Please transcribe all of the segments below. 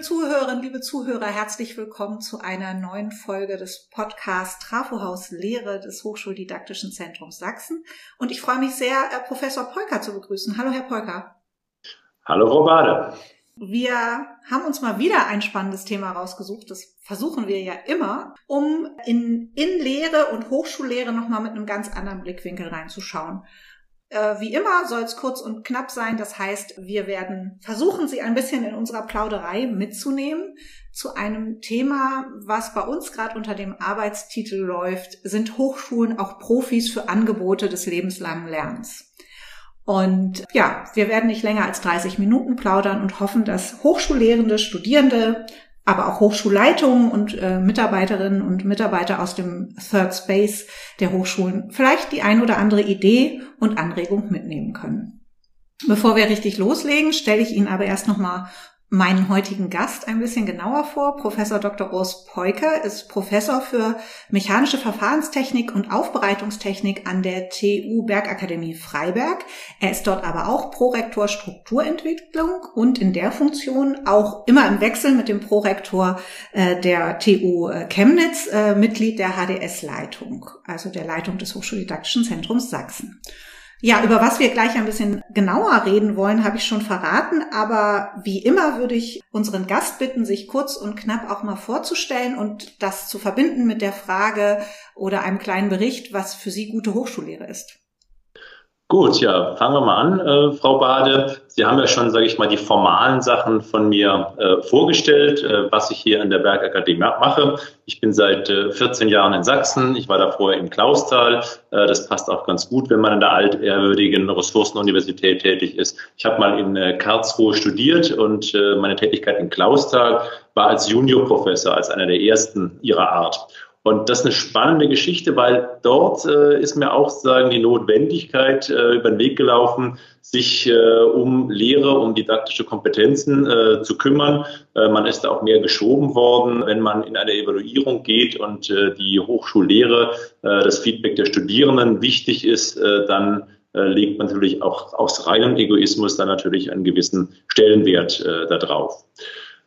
Liebe Zuhörerinnen, liebe Zuhörer, herzlich willkommen zu einer neuen Folge des Podcasts Trafohaus Lehre des Hochschuldidaktischen Zentrums Sachsen. Und ich freue mich sehr, äh, Professor Polker zu begrüßen. Hallo, Herr Polker. Hallo, Frau Bade. Wir haben uns mal wieder ein spannendes Thema rausgesucht. Das versuchen wir ja immer, um in, in Lehre und Hochschullehre nochmal mit einem ganz anderen Blickwinkel reinzuschauen. Äh, wie immer soll es kurz und knapp sein. Das heißt, wir werden versuchen, Sie ein bisschen in unserer Plauderei mitzunehmen zu einem Thema, was bei uns gerade unter dem Arbeitstitel läuft, sind Hochschulen auch Profis für Angebote des lebenslangen Lernens. Und ja, wir werden nicht länger als 30 Minuten plaudern und hoffen, dass Hochschullehrende, Studierende, aber auch Hochschulleitungen und äh, Mitarbeiterinnen und Mitarbeiter aus dem Third Space der Hochschulen vielleicht die ein oder andere Idee und Anregung mitnehmen können. Bevor wir richtig loslegen, stelle ich Ihnen aber erst nochmal meinen heutigen Gast ein bisschen genauer vor. Professor Dr. Urs Peuker ist Professor für mechanische Verfahrenstechnik und Aufbereitungstechnik an der TU Bergakademie Freiberg. Er ist dort aber auch Prorektor Strukturentwicklung und in der Funktion auch immer im Wechsel mit dem Prorektor äh, der TU äh, Chemnitz äh, Mitglied der HDS-Leitung, also der Leitung des Hochschuldidaktischen Zentrums Sachsen. Ja, über was wir gleich ein bisschen genauer reden wollen, habe ich schon verraten, aber wie immer würde ich unseren Gast bitten, sich kurz und knapp auch mal vorzustellen und das zu verbinden mit der Frage oder einem kleinen Bericht, was für Sie gute Hochschullehre ist. Gut, ja, fangen wir mal an, äh, Frau Bade. Sie haben ja schon, sage ich mal, die formalen Sachen von mir äh, vorgestellt, äh, was ich hier an der Bergakademie mache. Ich bin seit 14 äh, Jahren in Sachsen. Ich war davor in Klausthal. Äh, das passt auch ganz gut, wenn man an der altehrwürdigen Ressourcenuniversität tätig ist. Ich habe mal in äh, Karlsruhe studiert und meine Tätigkeit in Klausthal war als Juniorprofessor, als einer der ersten ihrer Art. Und das ist eine spannende Geschichte, weil dort äh, ist mir auch sagen die Notwendigkeit äh, über den Weg gelaufen, sich äh, um Lehre, um didaktische Kompetenzen äh, zu kümmern. Äh, man ist da auch mehr geschoben worden, wenn man in eine Evaluierung geht und äh, die Hochschullehre, das Feedback der Studierenden wichtig ist, dann legt man natürlich auch aus reinem Egoismus dann natürlich einen gewissen Stellenwert da drauf.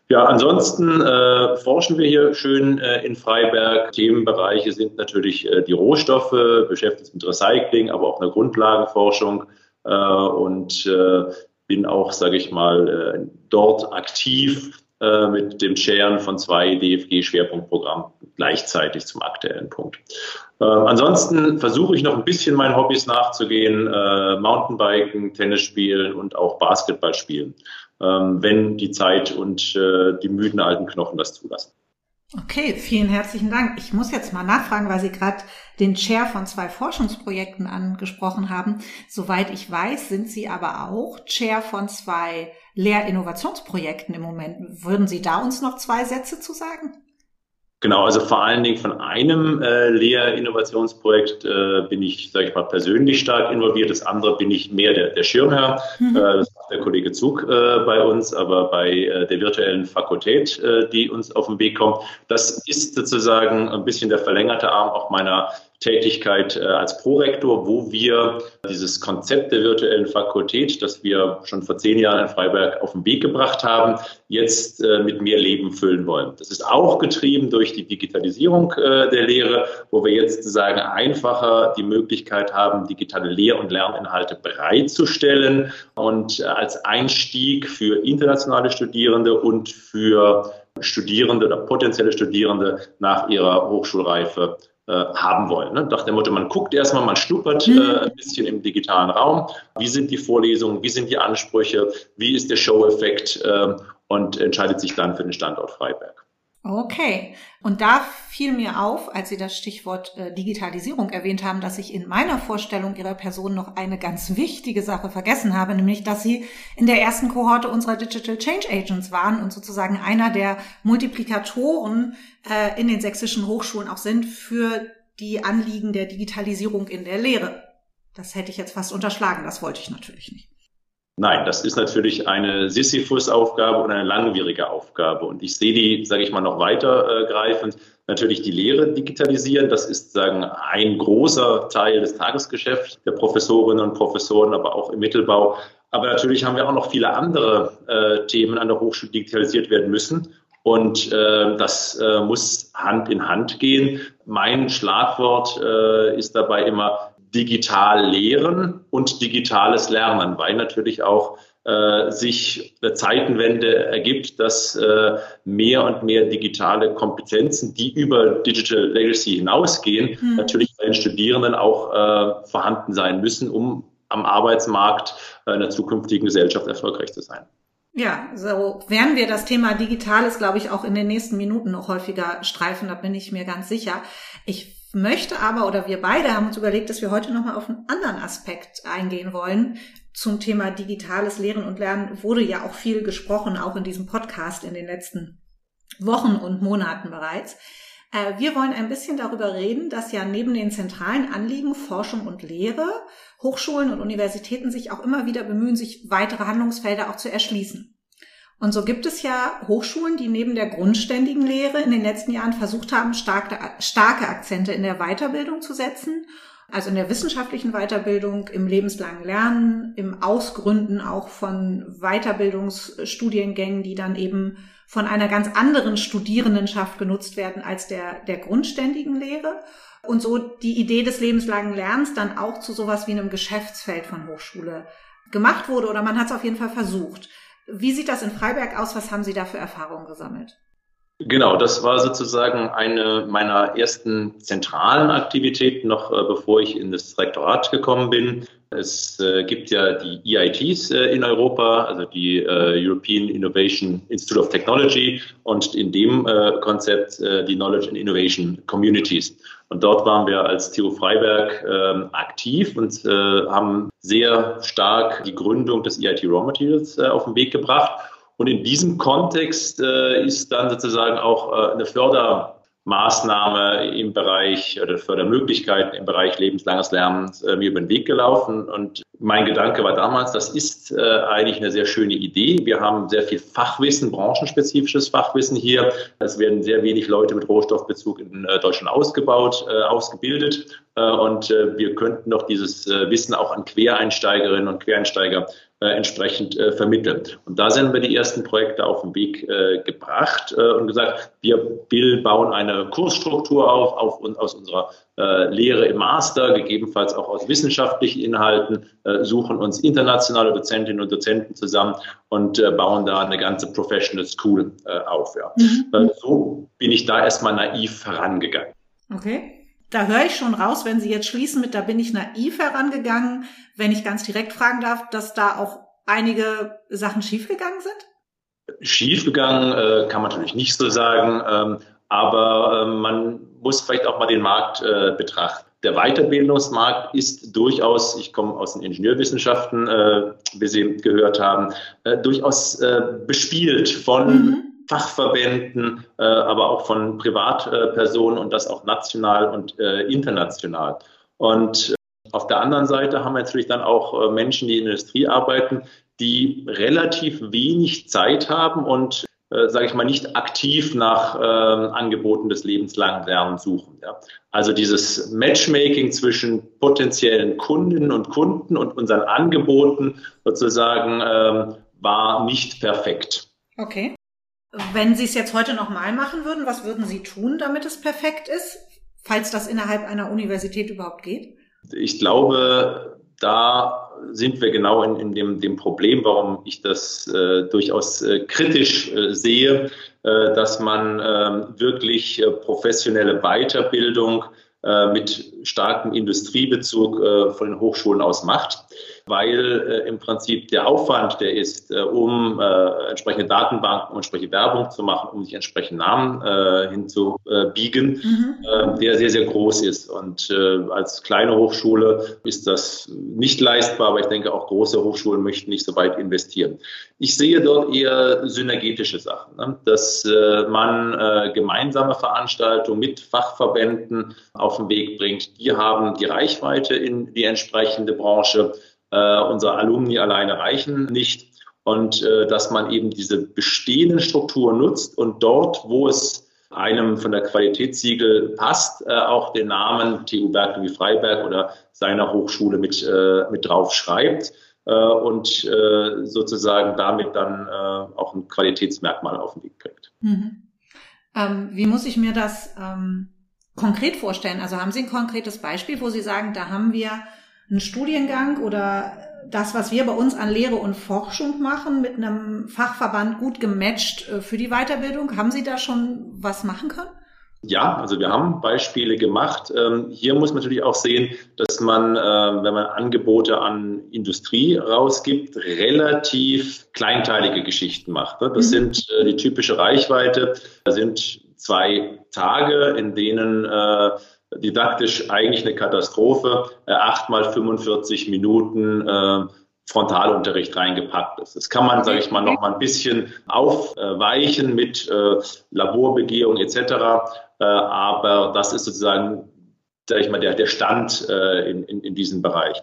Ja, ansonsten äh, forschen wir hier schön äh, in Freiberg. Themenbereiche sind natürlich äh, die Rohstoffe, beschäftigt mit Recycling, aber auch eine Grundlagenforschung äh, und äh, bin auch, sage ich mal, äh, dort aktiv äh, mit dem Chairen von zwei DFG-Schwerpunktprogrammen gleichzeitig zum aktuellen Punkt. Äh, ansonsten versuche ich noch ein bisschen meinen Hobbys nachzugehen, äh, Mountainbiken, Tennis spielen und auch Basketball spielen. Ähm, wenn die Zeit und äh, die müden alten Knochen das zulassen. Okay, vielen herzlichen Dank. Ich muss jetzt mal nachfragen, weil Sie gerade den Chair von zwei Forschungsprojekten angesprochen haben. Soweit ich weiß, sind Sie aber auch Chair von zwei Lehrinnovationsprojekten im Moment. Würden Sie da uns noch zwei Sätze zu sagen? Genau, also vor allen Dingen von einem äh, Lehrinnovationsprojekt äh, bin ich, sage ich mal, persönlich stark involviert. Das andere bin ich mehr der, der Schirmherr. Mhm. Äh, das der Kollege Zug äh, bei uns, aber bei äh, der virtuellen Fakultät, äh, die uns auf den Weg kommt. Das ist sozusagen ein bisschen der verlängerte Arm auch meiner Tätigkeit äh, als Prorektor, wo wir dieses Konzept der virtuellen Fakultät, das wir schon vor zehn Jahren in Freiberg auf den Weg gebracht haben, jetzt äh, mit mehr Leben füllen wollen. Das ist auch getrieben durch die Digitalisierung äh, der Lehre, wo wir jetzt sozusagen einfacher die Möglichkeit haben, digitale Lehr- und Lerninhalte bereitzustellen und als Einstieg für internationale Studierende und für Studierende oder potenzielle Studierende nach ihrer Hochschulreife haben wollen. Ne? Nach dem Motto, man guckt erstmal, man schnuppert mhm. äh, ein bisschen im digitalen Raum. Wie sind die Vorlesungen? Wie sind die Ansprüche? Wie ist der Show-Effekt? Äh, und entscheidet sich dann für den Standort Freiberg. Okay. Und da fiel mir auf, als Sie das Stichwort äh, Digitalisierung erwähnt haben, dass ich in meiner Vorstellung Ihrer Person noch eine ganz wichtige Sache vergessen habe, nämlich, dass Sie in der ersten Kohorte unserer Digital Change Agents waren und sozusagen einer der Multiplikatoren äh, in den sächsischen Hochschulen auch sind für die Anliegen der Digitalisierung in der Lehre. Das hätte ich jetzt fast unterschlagen, das wollte ich natürlich nicht. Nein, das ist natürlich eine Sisyphus-Aufgabe und eine langwierige Aufgabe. Und ich sehe die, sage ich mal, noch weitergreifend. Natürlich die Lehre digitalisieren. Das ist sagen ein großer Teil des Tagesgeschäfts der Professorinnen und Professoren, aber auch im Mittelbau. Aber natürlich haben wir auch noch viele andere äh, Themen an der Hochschule, digitalisiert werden müssen. Und äh, das äh, muss Hand in Hand gehen. Mein Schlagwort äh, ist dabei immer digital lehren und digitales Lernen, weil natürlich auch äh, sich eine Zeitenwende ergibt, dass äh, mehr und mehr digitale Kompetenzen, die über Digital Legacy hinausgehen, hm. natürlich bei den Studierenden auch äh, vorhanden sein müssen, um am Arbeitsmarkt äh, in der zukünftigen Gesellschaft erfolgreich zu sein. Ja, so werden wir das Thema Digitales, glaube ich, auch in den nächsten Minuten noch häufiger streifen, da bin ich mir ganz sicher. Ich möchte aber, oder wir beide haben uns überlegt, dass wir heute nochmal auf einen anderen Aspekt eingehen wollen. Zum Thema digitales Lehren und Lernen wurde ja auch viel gesprochen, auch in diesem Podcast in den letzten Wochen und Monaten bereits. Äh, wir wollen ein bisschen darüber reden, dass ja neben den zentralen Anliegen Forschung und Lehre Hochschulen und Universitäten sich auch immer wieder bemühen, sich weitere Handlungsfelder auch zu erschließen. Und so gibt es ja Hochschulen, die neben der grundständigen Lehre in den letzten Jahren versucht haben, starke, starke Akzente in der Weiterbildung zu setzen. Also in der wissenschaftlichen Weiterbildung, im lebenslangen Lernen, im Ausgründen auch von Weiterbildungsstudiengängen, die dann eben von einer ganz anderen Studierendenschaft genutzt werden als der, der grundständigen Lehre und so die Idee des lebenslangen Lernens dann auch zu sowas wie einem Geschäftsfeld von Hochschule gemacht wurde oder man hat es auf jeden Fall versucht. Wie sieht das in Freiberg aus? Was haben Sie da für Erfahrungen gesammelt? Genau, das war sozusagen eine meiner ersten zentralen Aktivitäten, noch äh, bevor ich in das Rektorat gekommen bin. Es äh, gibt ja die EITs äh, in Europa, also die European Innovation Institute of Technology und in dem Konzept die Knowledge and Innovation Communities. Und dort waren wir als TU Freiberg ähm, aktiv und haben sehr stark die Gründung des EIT Raw Materials auf den Weg gebracht. Und in diesem Kontext ist dann sozusagen auch eine Förder Maßnahme im Bereich oder Fördermöglichkeiten im Bereich lebenslanges Lernen äh, mir über den Weg gelaufen. Und mein Gedanke war damals, das ist äh, eigentlich eine sehr schöne Idee. Wir haben sehr viel Fachwissen, branchenspezifisches Fachwissen hier. Es werden sehr wenig Leute mit Rohstoffbezug in äh, Deutschland ausgebaut, äh, ausgebildet. Äh, und äh, wir könnten doch dieses Wissen auch an Quereinsteigerinnen und Quereinsteiger äh, entsprechend äh, vermitteln. Und da sind wir die ersten Projekte auf den Weg äh, gebracht äh, und gesagt, wir bauen eine Kursstruktur auf, auf aus unserer äh, Lehre im Master, gegebenenfalls auch aus wissenschaftlichen Inhalten, äh, suchen uns internationale Dozentinnen und Dozenten zusammen und bauen da eine ganze Professional School auf. Ja. Mhm. so bin ich da erstmal naiv herangegangen. Okay. Da höre ich schon raus, wenn Sie jetzt schließen mit, da bin ich naiv herangegangen, wenn ich ganz direkt fragen darf, dass da auch einige Sachen schiefgegangen sind? Schiefgegangen äh, kann man natürlich nicht so sagen, ähm, aber äh, man muss vielleicht auch mal den Markt äh, betrachten. Der Weiterbildungsmarkt ist durchaus, ich komme aus den Ingenieurwissenschaften, äh, wie Sie gehört haben, äh, durchaus äh, bespielt von mhm. Fachverbänden, äh, aber auch von Privatpersonen und das auch national und äh, international. Und äh, auf der anderen Seite haben wir natürlich dann auch Menschen, die in der Industrie arbeiten, die relativ wenig Zeit haben und äh, sage ich mal, nicht aktiv nach äh, Angeboten des lebenslangen Lernens suchen. Ja. Also dieses Matchmaking zwischen potenziellen Kundinnen und Kunden und unseren Angeboten sozusagen ähm, war nicht perfekt. Okay. Wenn Sie es jetzt heute nochmal machen würden, was würden Sie tun, damit es perfekt ist, falls das innerhalb einer Universität überhaupt geht? Ich glaube, da sind wir genau in, in dem, dem Problem, warum ich das äh, durchaus äh, kritisch äh, sehe, äh, dass man ähm, wirklich äh, professionelle Weiterbildung äh, mit starkem Industriebezug von den Hochschulen aus macht weil äh, im Prinzip der Aufwand, der ist, äh, um äh, entsprechende Datenbanken, um entsprechende Werbung zu machen, um sich entsprechende Namen äh, hinzubiegen, mhm. äh, der sehr, sehr groß ist. Und äh, als kleine Hochschule ist das nicht leistbar, aber ich denke, auch große Hochschulen möchten nicht so weit investieren. Ich sehe dort eher synergetische Sachen, ne? dass äh, man äh, gemeinsame Veranstaltungen mit Fachverbänden auf den Weg bringt. Die haben die Reichweite in die entsprechende Branche. Äh, unsere Alumni alleine reichen nicht. Und äh, dass man eben diese bestehenden Strukturen nutzt und dort, wo es einem von der Qualitätssiegel passt, äh, auch den Namen TU Bergdorf Freiberg oder seiner Hochschule mit, äh, mit drauf schreibt. äh, und äh, sozusagen damit dann äh, auch ein Qualitätsmerkmal auf den Weg kriegt. Mhm. Ähm, wie muss ich mir das ähm, konkret vorstellen? Also haben Sie ein konkretes Beispiel, wo Sie sagen, da haben wir einen Studiengang oder das, was wir bei uns an Lehre und Forschung machen, mit einem Fachverband gut gematcht äh, für die Weiterbildung? Haben Sie da schon was machen können? Ja, also wir haben Beispiele gemacht. Ähm, hier muss man natürlich auch sehen, dass man, ähm, wenn man Angebote an Industrie rausgibt, relativ kleinteilige Geschichten macht. Ne? Das mhm. sind äh, die typische Reichweite. Da sind zwei Tage, in denen äh, didaktisch eigentlich eine Katastrophe, äh, acht mal 45 Minuten Frontalunterricht reingepackt ist. Das kann man, sage ich mal, noch mal ein bisschen aufweichen mit Laborbegehung etc. Äh, aber das ist sozusagen, sage ich mal, der, der Stand äh, in, in, in diesem Bereich.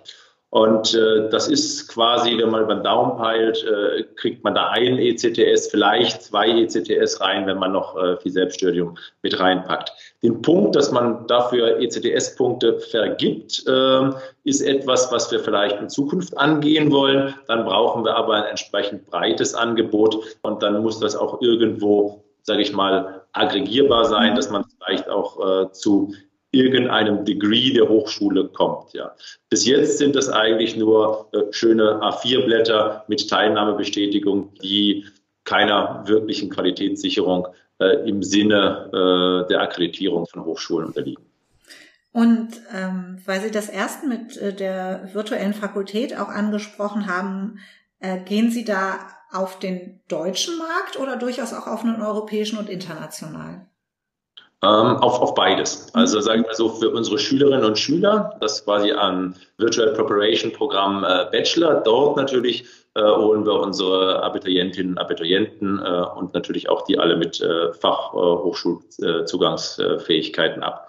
Und äh, das ist quasi, wenn man über den Daumen peilt, äh, kriegt man da ein ECTS, vielleicht zwei ECTS rein, wenn man noch äh, viel Selbststudium mit reinpackt. Den Punkt, dass man dafür ECTS-Punkte vergibt, äh, ist etwas, was wir vielleicht in Zukunft angehen wollen. Dann brauchen wir aber ein entsprechend breites Angebot und dann muss das auch irgendwo, sage ich mal, aggregierbar sein, dass man vielleicht auch äh, zu irgendeinem Degree der Hochschule kommt. Ja. Bis jetzt sind das eigentlich nur äh, schöne A4-Blätter mit Teilnahmebestätigung, die keiner wirklichen Qualitätssicherung im Sinne äh, der Akkreditierung von Hochschulen unterliegen. Und ähm, weil Sie das erst mit äh, der virtuellen Fakultät auch angesprochen haben, äh, gehen Sie da auf den deutschen Markt oder durchaus auch auf einen europäischen und internationalen? Ähm, auf, auf beides. Also sagen wir so, für unsere Schülerinnen und Schüler, das quasi an Virtual Preparation Programm äh, Bachelor, dort natürlich äh, holen wir unsere Abiturientinnen und Abiturienten äh, und natürlich auch die alle mit äh, Fachhochschulzugangsfähigkeiten ab.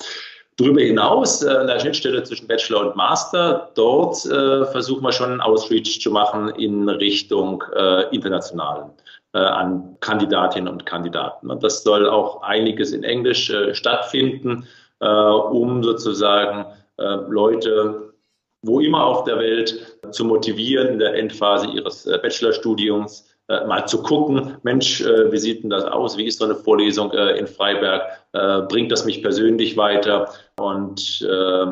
Darüber hinaus, äh, an der Schnittstelle zwischen Bachelor und Master, dort äh, versuchen wir schon einen Outreach zu machen in Richtung äh, internationalen äh, an Kandidatinnen und Kandidaten. Und das soll auch einiges in Englisch äh, stattfinden, äh, um sozusagen äh, Leute, wo immer auf der Welt, zu motivieren in der Endphase ihres äh, Bachelorstudiums, äh, mal zu gucken, Mensch, äh, wie sieht denn das aus? Wie ist so eine Vorlesung äh, in Freiberg? Äh, bringt das mich persönlich weiter? Und äh,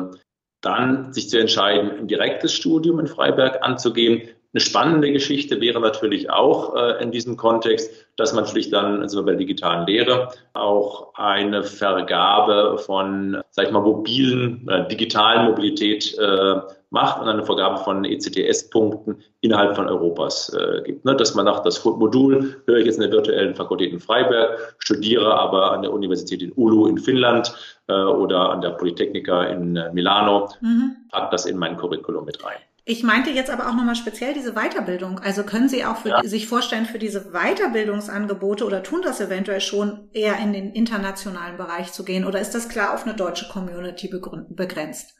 dann sich zu entscheiden, ein direktes Studium in Freiberg anzugehen. Eine spannende Geschichte wäre natürlich auch äh, in diesem Kontext, dass man natürlich dann also bei der digitalen Lehre auch eine Vergabe von, sag ich mal, mobilen, äh, digitalen Mobilität äh, macht und eine Vergabe von ECTS-Punkten innerhalb von Europas äh, gibt. Ne? Dass man nach das Modul, höre ich jetzt in der virtuellen Fakultät in Freiberg, studiere aber an der Universität in Ulu in Finnland äh, oder an der Polytechnica in äh, Milano, mhm. packt das in mein Curriculum mit rein. Ich meinte jetzt aber auch nochmal speziell diese Weiterbildung. Also können Sie auch ja. sich vorstellen, für diese Weiterbildungsangebote oder tun das eventuell schon eher in den internationalen Bereich zu gehen? Oder ist das klar auf eine deutsche Community begrenzt?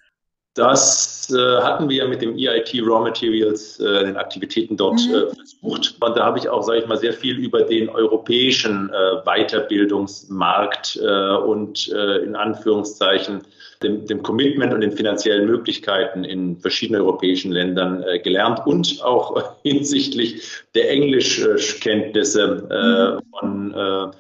Das äh, hatten wir ja mit dem EIT Raw Materials, äh, den Aktivitäten dort mhm. äh, versucht. Und da habe ich auch, sage ich mal, sehr viel über den europäischen äh, Weiterbildungsmarkt äh, und äh, in Anführungszeichen dem, dem Commitment und den finanziellen Möglichkeiten in verschiedenen europäischen Ländern äh, gelernt und auch hinsichtlich der Englischkenntnisse äh, von äh,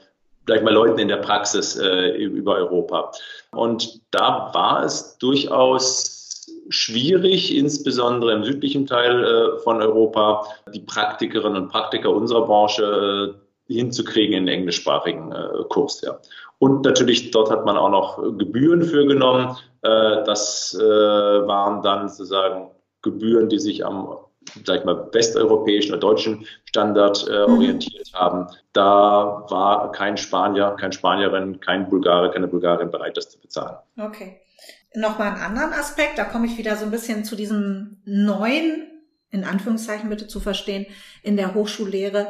vielleicht mal Leuten in der Praxis äh, über Europa. Und da war es durchaus schwierig, insbesondere im südlichen Teil äh, von Europa, die Praktikerinnen und Praktiker unserer Branche äh, hinzukriegen in den englischsprachigen äh, Kurs. Ja. Und natürlich, dort hat man auch noch Gebühren für genommen. Äh, das äh, waren dann sozusagen Gebühren, die sich am sag ich mal, westeuropäischen oder deutschen Standard äh, mhm. orientiert haben. Da war kein Spanier, kein Spanierin, kein Bulgare, keine Bulgarin bereit, das zu bezahlen. Okay. Nochmal einen anderen Aspekt, da komme ich wieder so ein bisschen zu diesem neuen, in Anführungszeichen bitte zu verstehen, in der Hochschullehre.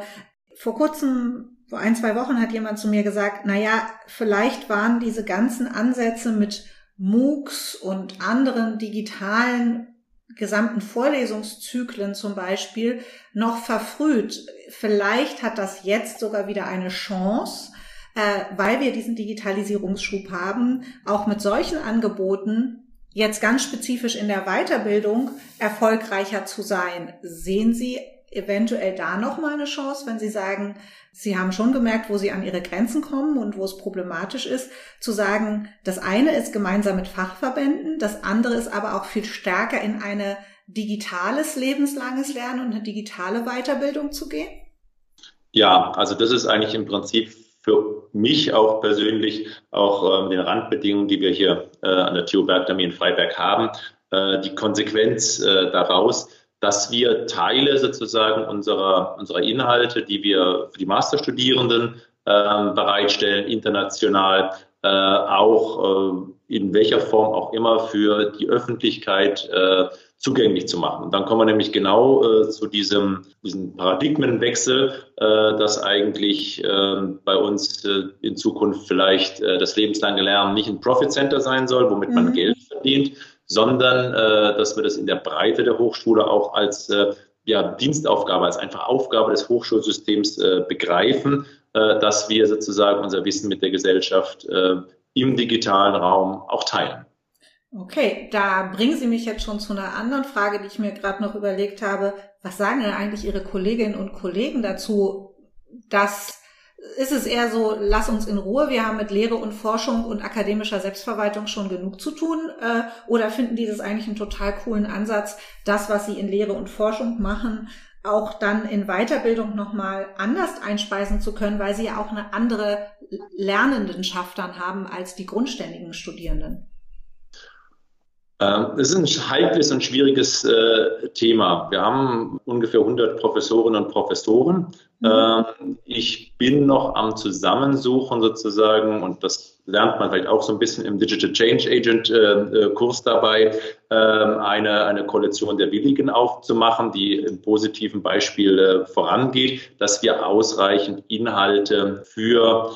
Vor kurzem, vor ein, zwei Wochen hat jemand zu mir gesagt, na ja, vielleicht waren diese ganzen Ansätze mit MOOCs und anderen digitalen gesamten Vorlesungszyklen zum Beispiel noch verfrüht. Vielleicht hat das jetzt sogar wieder eine Chance, äh, weil wir diesen Digitalisierungsschub haben, auch mit solchen Angeboten jetzt ganz spezifisch in der Weiterbildung erfolgreicher zu sein. Sehen Sie eventuell da noch mal eine Chance, wenn Sie sagen, Sie haben schon gemerkt, wo Sie an Ihre Grenzen kommen und wo es problematisch ist, zu sagen, das eine ist gemeinsam mit Fachverbänden, das andere ist aber auch viel stärker in eine digitales lebenslanges Lernen und eine digitale Weiterbildung zu gehen? Ja, also das ist eigentlich im Prinzip für mich auch persönlich auch äh, den Randbedingungen, die wir hier äh, an der TU Bergdamie in Freiberg haben, äh, die Konsequenz äh, daraus, dass wir Teile sozusagen unserer, unserer Inhalte, die wir für die Masterstudierenden äh, bereitstellen, international, äh, auch äh, in welcher Form auch immer für die Öffentlichkeit äh, zugänglich zu machen. Und dann kommen wir nämlich genau äh, zu diesem, diesem Paradigmenwechsel, äh, dass eigentlich äh, bei uns äh, in Zukunft vielleicht äh, das lebenslange Lernen nicht ein Profit Center sein soll, womit mhm. man Geld verdient, sondern äh, dass wir das in der Breite der Hochschule auch als äh, ja, Dienstaufgabe, als einfach Aufgabe des Hochschulsystems äh, begreifen, äh, dass wir sozusagen unser Wissen mit der Gesellschaft äh, im digitalen Raum auch teilen. Okay, da bringen Sie mich jetzt schon zu einer anderen Frage, die ich mir gerade noch überlegt habe. Was sagen denn eigentlich Ihre Kolleginnen und Kollegen dazu, dass ist es eher so, lass uns in Ruhe, wir haben mit Lehre und Forschung und akademischer Selbstverwaltung schon genug zu tun? Äh, oder finden die das eigentlich einen total coolen Ansatz, das, was sie in Lehre und Forschung machen, auch dann in Weiterbildung nochmal anders einspeisen zu können, weil sie ja auch eine andere Lernendenschaft dann haben als die grundständigen Studierenden? Ähm, es ist ein heikles und schwieriges äh, Thema. Wir haben ungefähr 100 Professorinnen und Professoren. Mhm. Ähm, ich bin noch am Zusammensuchen sozusagen und das lernt man vielleicht auch so ein bisschen im Digital Change Agent äh, äh Kurs dabei, äh, eine, eine Koalition der Willigen aufzumachen, die im positiven Beispiel vorangeht, dass wir ausreichend Inhalte für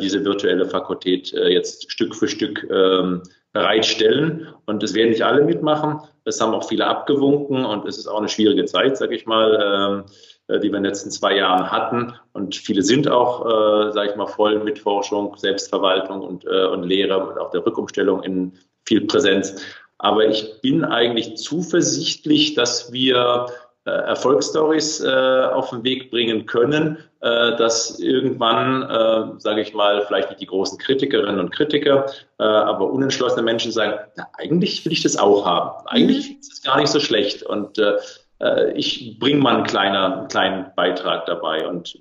diese virtuelle Fakultät jetzt Stück für Stück ähm, bereitstellen. Und es werden nicht alle mitmachen. Es haben auch viele abgewunken und es ist auch eine schwierige Zeit, sage ich mal, äh, die wir in den letzten zwei Jahren hatten. Und viele sind auch, äh, sage ich mal, voll mit Forschung, Selbstverwaltung und, äh, und Lehre und auch der Rückumstellung in viel Präsenz. Aber ich bin eigentlich zuversichtlich, dass wir Erfolgsstories äh, auf den Weg bringen können, äh, dass irgendwann, äh, sage ich mal, vielleicht nicht die großen Kritikerinnen und Kritiker, äh, aber unentschlossene Menschen sagen, na, eigentlich will ich das auch haben. Eigentlich mhm. ist es gar nicht so schlecht. Und äh, äh ich bringe mal einen, kleiner, einen kleinen Beitrag dabei. Und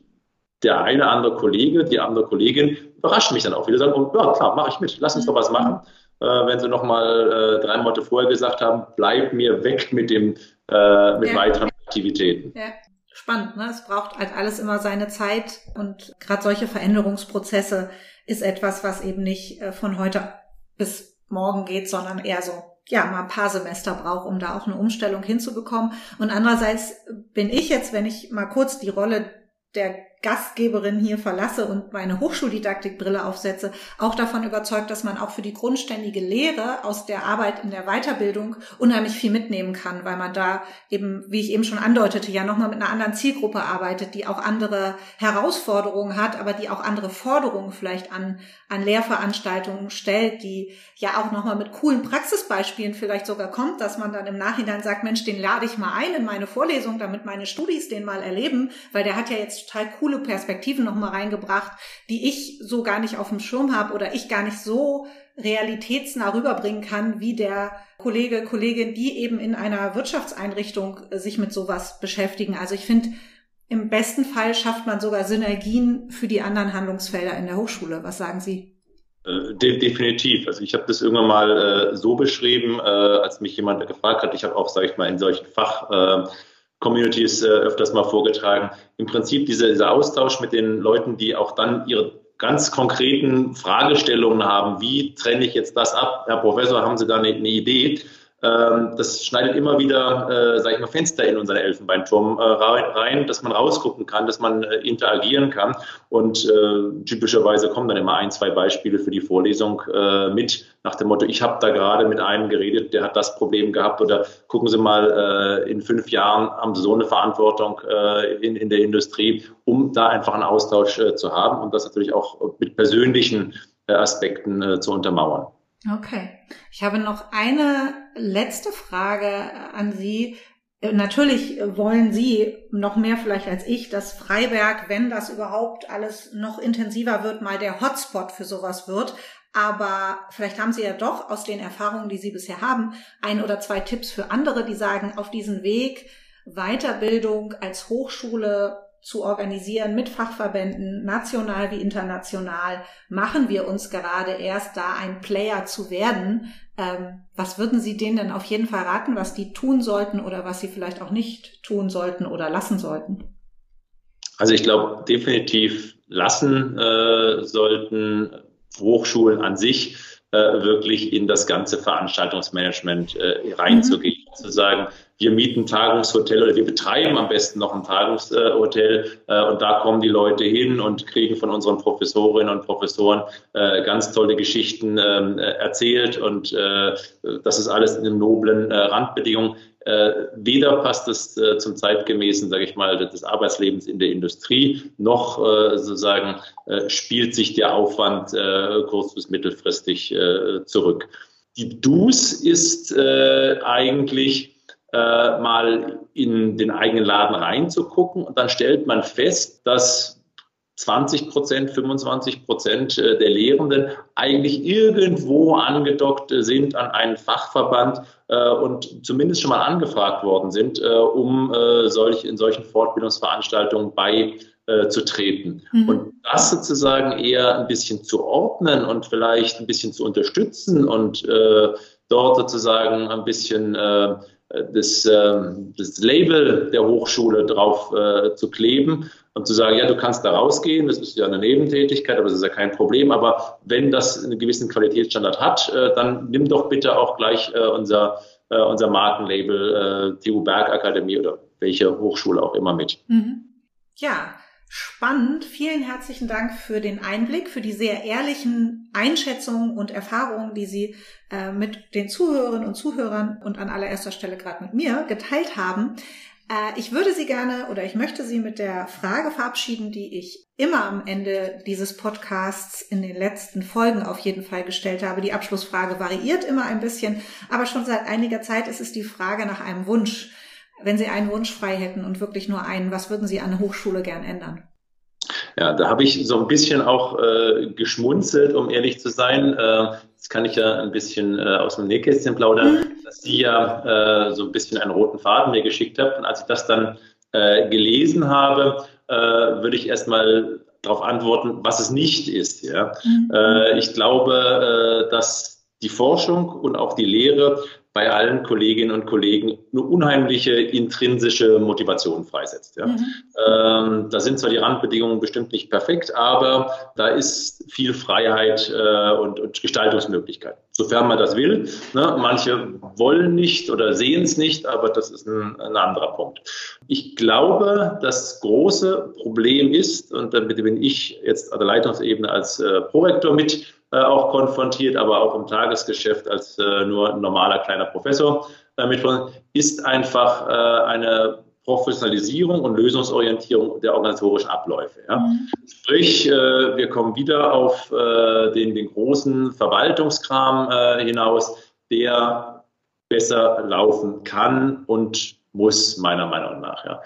der eine andere Kollege, die andere Kollegin überrascht mich dann auch wieder, sagen, oh, ja klar, mache ich mit, lass uns doch was machen. Äh, wenn sie noch mal äh, drei Monate vorher gesagt haben, bleib mir weg mit dem äh, mit ja. weiteren Aktivitäten. Ja. Spannend, ne? Es braucht halt alles immer seine Zeit und gerade solche Veränderungsprozesse ist etwas, was eben nicht äh, von heute bis morgen geht, sondern eher so ja, mal ein paar Semester braucht, um da auch eine Umstellung hinzubekommen. Und andererseits bin ich jetzt, wenn ich mal kurz die Rolle der Gastgeberin hier verlasse und meine Hochschuldidaktikbrille aufsetze, auch davon überzeugt, dass man auch für die grundständige Lehre aus der Arbeit in der Weiterbildung unheimlich viel mitnehmen kann, weil man da eben, wie ich eben schon andeutete, ja nochmal mit einer anderen Zielgruppe arbeitet, die auch andere Herausforderungen hat, aber die auch andere Forderungen vielleicht an, an Lehrveranstaltungen stellt, die ja auch nochmal mit coolen Praxisbeispielen vielleicht sogar kommt, dass man dann im Nachhinein sagt, Mensch, den lade ich mal ein in meine Vorlesung, damit meine Studis den mal erleben, weil der hat ja jetzt total cool coole Perspektiven nochmal reingebracht, die ich so gar nicht auf dem Schirm habe oder ich gar nicht so realitätsnah rüberbringen kann, wie der Kollege, Kollegin, die eben in einer Wirtschaftseinrichtung äh, sich mit sowas beschäftigen. Also ich finde, im besten Fall schafft man sogar Synergien für die anderen Handlungsfelder in der Hochschule. Was sagen Sie? Äh, de definitiv. Also ich habe das irgendwann mal äh, so beschrieben, äh, als mich jemand gefragt hat. Ich habe auch, sage ich mal, in solchen Fach äh, Communities äh, öfters mal vorgetragen. Im Prinzip dieser, dieser Austausch mit den Leuten, die auch dann ihre ganz konkreten Fragestellungen haben. Wie trenne ich jetzt das ab? Herr Professor, haben Sie da eine, eine Idee? Ähm, das schneidet immer wieder, äh, sage ich mal, Fenster in unseren Elfenbeinturm äh, rein, dass man rausgucken kann, dass man äh, interagieren kann. Und äh, typischerweise kommen dann immer ein, zwei Beispiele für die Vorlesung mit, nach dem Motto, ich habe da gerade mit einem geredet, der hat das Problem gehabt. Oder gucken Sie mal, in fünf Jahren haben Sie so eine Verantwortung in, in der Industrie, um da einfach einen Austausch zu haben und das natürlich auch mit persönlichen Aspekten zu untermauern. Okay. Ich habe noch eine letzte Frage an Sie. Natürlich wollen Sie noch mehr vielleicht als ich, dass Freiberg, wenn das überhaupt alles noch intensiver wird, mal der Hotspot für sowas wird. Aber vielleicht haben Sie ja doch aus den Erfahrungen, die Sie bisher haben, ein oder zwei Tipps für andere, die sagen, auf diesen Weg Weiterbildung als Hochschule zu organisieren mit Fachverbänden, national wie international, machen wir uns gerade erst da ein Player zu werden. Ähm, was würden Sie denen denn auf jeden Fall raten, was die tun sollten oder was sie vielleicht auch nicht tun sollten oder lassen sollten? Also ich glaube definitiv lassen äh, sollten Hochschulen an sich äh, wirklich in das ganze Veranstaltungsmanagement äh, reinzugehen. Mhm. Zu sagen, wir mieten Tagungshotel oder wir betreiben am besten noch ein Tagungshotel äh, und da kommen die Leute hin und kriegen von unseren Professorinnen und Professoren äh, ganz tolle Geschichten ähm, äh, erzählt und äh, das ist alles in den noblen Randbedingungen. Äh, weder passt es äh, zum zeitgemäßen, sage ich mal, des Arbeitslebens in der Industrie, noch äh, sozusagen äh, spielt sich der Aufwand äh, kurz- bis mittelfristig äh, zurück. Die Dus ist äh, eigentlich äh, mal in den eigenen Laden reinzugucken und dann stellt man fest, dass 20 Prozent, 25 Prozent äh, der Lehrenden eigentlich irgendwo angedockt sind an einen Fachverband äh, und zumindest schon mal angefragt worden sind, äh, um äh, solch, in solchen Fortbildungsveranstaltungen beizutreten. Mhm. Und das sozusagen eher ein bisschen zu ordnen und vielleicht ein bisschen zu unterstützen und äh, dort sozusagen ein bisschen äh, das, ähm, das Label der Hochschule drauf äh, zu kleben und zu sagen, ja, du kannst da rausgehen, das ist ja eine Nebentätigkeit, aber das ist ja kein Problem. Aber wenn das einen gewissen Qualitätsstandard hat, äh, dann nimm doch bitte auch gleich äh, unser, äh, unser Markenlabel äh, TU Bergakademie oder welche Hochschule auch immer mit. Mhm. Ja, spannend. Vielen herzlichen Dank für den Einblick, für die sehr ehrlichen Einschätzungen und Erfahrungen, die Sie äh, mit den Zuhörerinnen und Zuhörern und an allererster Stelle gerade mit mir geteilt haben. Äh, ich würde Sie gerne oder ich möchte Sie mit der Frage verabschieden, die ich immer am Ende dieses Podcasts in den letzten Folgen auf jeden Fall gestellt habe. Die Abschlussfrage variiert immer ein bisschen, aber schon seit einiger Zeit ist es die Frage nach einem Wunsch. Wenn Sie einen Wunsch frei hätten und wirklich nur einen, was würden Sie an der Hochschule gern ändern? Ja, da habe ich so ein bisschen auch äh, geschmunzelt, um ehrlich zu sein. Äh, jetzt kann ich ja ein bisschen äh, aus dem Nähkästchen plaudern, mhm. dass Sie ja äh, so ein bisschen einen roten Faden mir geschickt haben. Und als ich das dann äh, gelesen habe, äh, würde ich erstmal darauf antworten, was es nicht ist. Ja? Mhm. Ich glaube, dass die Forschung und auch die Lehre bei allen Kolleginnen und Kollegen eine unheimliche intrinsische Motivation freisetzt. Ja. Mhm. Ähm, da sind zwar die Randbedingungen bestimmt nicht perfekt, aber da ist viel Freiheit äh, und, und Gestaltungsmöglichkeit, sofern man das will. Ne? Manche wollen nicht oder sehen es nicht, aber das ist ein, ein anderer Punkt. Ich glaube, das große Problem ist, und damit bin ich jetzt an der Leitungsebene als äh, Prorektor mit äh, auch konfrontiert, aber auch im Tagesgeschäft als äh, nur normaler kleiner Professor äh, mit, ist einfach äh, eine Professionalisierung und Lösungsorientierung der organisatorischen Abläufe. Ja. Mhm. Sprich, äh, wir kommen wieder auf äh, den, den großen Verwaltungskram äh, hinaus, der besser laufen kann und muss, meiner Meinung nach. Ja.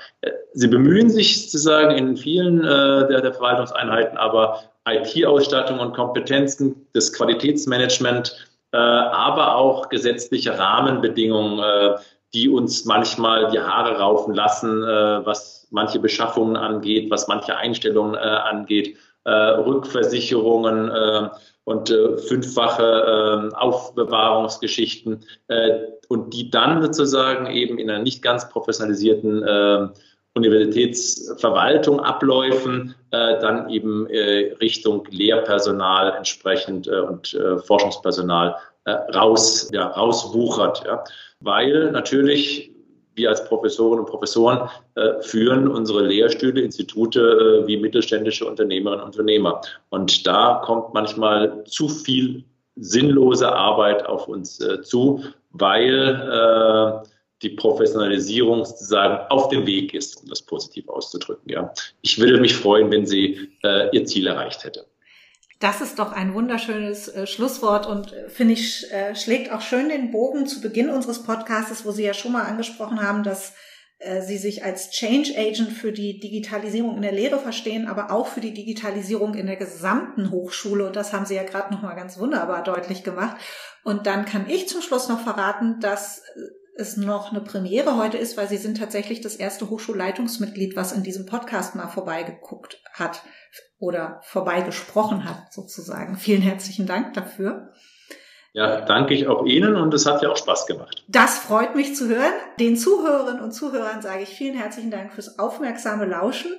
Sie bemühen sich sozusagen in vielen äh, der, der Verwaltungseinheiten, aber IT-Ausstattung und Kompetenzen, das Qualitätsmanagement, äh, aber auch gesetzliche Rahmenbedingungen, äh, die uns manchmal die Haare raufen lassen, äh, was manche Beschaffungen angeht, was manche Einstellungen äh, angeht, äh, Rückversicherungen äh, und äh, fünffache äh, Aufbewahrungsgeschichten äh, und die dann sozusagen eben in einer nicht ganz professionalisierten äh, Universitätsverwaltung abläufen, äh, dann eben äh, Richtung Lehrpersonal entsprechend äh, und äh, Forschungspersonal äh, raus, ja, rauswuchert. Ja. Weil natürlich wir als Professoren und Professoren äh, führen unsere Lehrstühle, Institute äh, wie mittelständische Unternehmerinnen und Unternehmer. Und da kommt manchmal zu viel sinnlose Arbeit auf uns äh, zu, weil äh, die Professionalisierung sozusagen auf dem Weg ist, um das positiv auszudrücken. Ja. Ich würde mich freuen, wenn sie äh, ihr Ziel erreicht hätte. Das ist doch ein wunderschönes äh, Schlusswort und äh, finde ich, äh, schlägt auch schön den Bogen zu Beginn unseres Podcasts, wo Sie ja schon mal angesprochen haben, dass äh, Sie sich als Change Agent für die Digitalisierung in der Lehre verstehen, aber auch für die Digitalisierung in der gesamten Hochschule. Und das haben Sie ja gerade nochmal ganz wunderbar deutlich gemacht. Und dann kann ich zum Schluss noch verraten, dass äh, es noch eine Premiere heute ist, weil Sie sind tatsächlich das erste Hochschulleitungsmitglied, was in diesem Podcast mal vorbeigeguckt hat oder vorbeigesprochen hat, sozusagen. Vielen herzlichen Dank dafür. Ja, danke ich auch Ihnen und es hat ja auch Spaß gemacht. Das freut mich zu hören. Den Zuhörerinnen und Zuhörern sage ich vielen herzlichen Dank fürs aufmerksame Lauschen.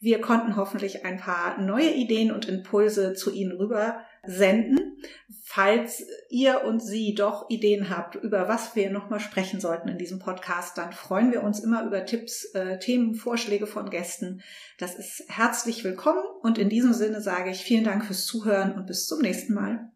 Wir konnten hoffentlich ein paar neue Ideen und Impulse zu Ihnen rüber senden. Falls ihr und Sie doch Ideen habt, über was wir nochmal sprechen sollten in diesem Podcast, dann freuen wir uns immer über Tipps, äh, Themen, Vorschläge von Gästen. Das ist herzlich willkommen und in diesem Sinne sage ich vielen Dank fürs Zuhören und bis zum nächsten Mal.